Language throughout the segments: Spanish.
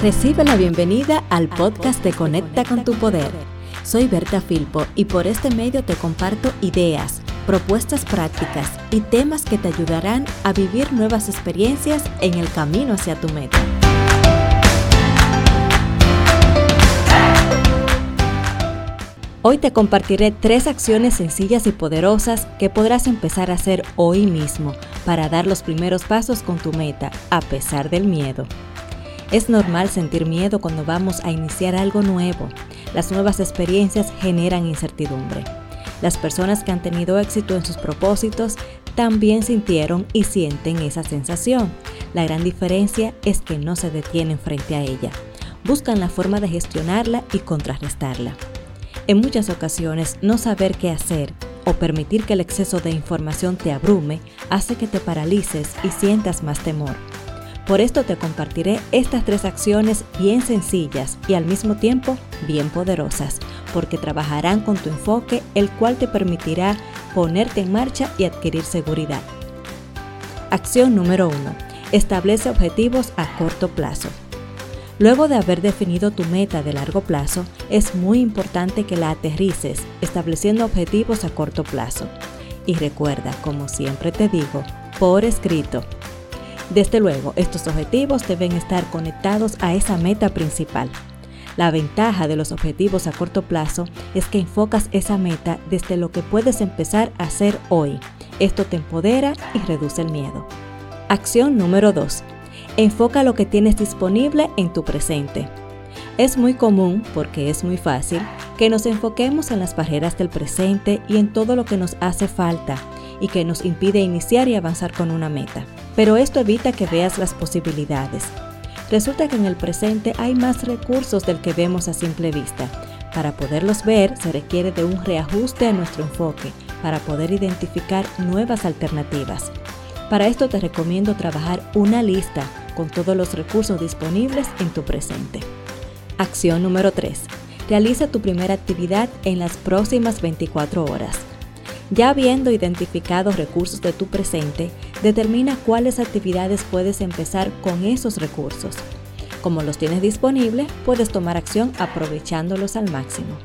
Recibe la bienvenida al podcast de Conecta con tu Poder. Soy Berta Filpo y por este medio te comparto ideas, propuestas prácticas y temas que te ayudarán a vivir nuevas experiencias en el camino hacia tu meta. Hoy te compartiré tres acciones sencillas y poderosas que podrás empezar a hacer hoy mismo para dar los primeros pasos con tu meta, a pesar del miedo. Es normal sentir miedo cuando vamos a iniciar algo nuevo. Las nuevas experiencias generan incertidumbre. Las personas que han tenido éxito en sus propósitos también sintieron y sienten esa sensación. La gran diferencia es que no se detienen frente a ella. Buscan la forma de gestionarla y contrarrestarla. En muchas ocasiones, no saber qué hacer o permitir que el exceso de información te abrume hace que te paralices y sientas más temor. Por esto te compartiré estas tres acciones bien sencillas y al mismo tiempo bien poderosas, porque trabajarán con tu enfoque, el cual te permitirá ponerte en marcha y adquirir seguridad. Acción número 1. Establece objetivos a corto plazo. Luego de haber definido tu meta de largo plazo, es muy importante que la aterrices, estableciendo objetivos a corto plazo. Y recuerda, como siempre te digo, por escrito, desde luego, estos objetivos deben estar conectados a esa meta principal. La ventaja de los objetivos a corto plazo es que enfocas esa meta desde lo que puedes empezar a hacer hoy. Esto te empodera y reduce el miedo. Acción número 2. Enfoca lo que tienes disponible en tu presente. Es muy común, porque es muy fácil, que nos enfoquemos en las barreras del presente y en todo lo que nos hace falta y que nos impide iniciar y avanzar con una meta pero esto evita que veas las posibilidades. Resulta que en el presente hay más recursos del que vemos a simple vista. Para poderlos ver se requiere de un reajuste a nuestro enfoque para poder identificar nuevas alternativas. Para esto te recomiendo trabajar una lista con todos los recursos disponibles en tu presente. Acción número 3. Realiza tu primera actividad en las próximas 24 horas. Ya habiendo identificado recursos de tu presente, determina cuáles actividades puedes empezar con esos recursos. Como los tienes disponibles, puedes tomar acción aprovechándolos al máximo.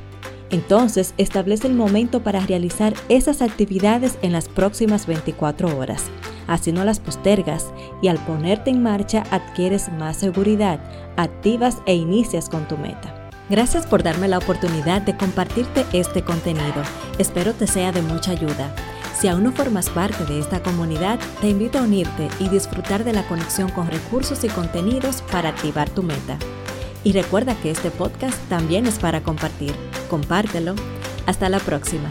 Entonces, establece el momento para realizar esas actividades en las próximas 24 horas. Así no las postergas y al ponerte en marcha adquieres más seguridad, activas e inicias con tu meta. Gracias por darme la oportunidad de compartirte este contenido. Espero te sea de mucha ayuda. Si aún no formas parte de esta comunidad, te invito a unirte y disfrutar de la conexión con recursos y contenidos para activar tu meta. Y recuerda que este podcast también es para compartir. Compártelo. Hasta la próxima.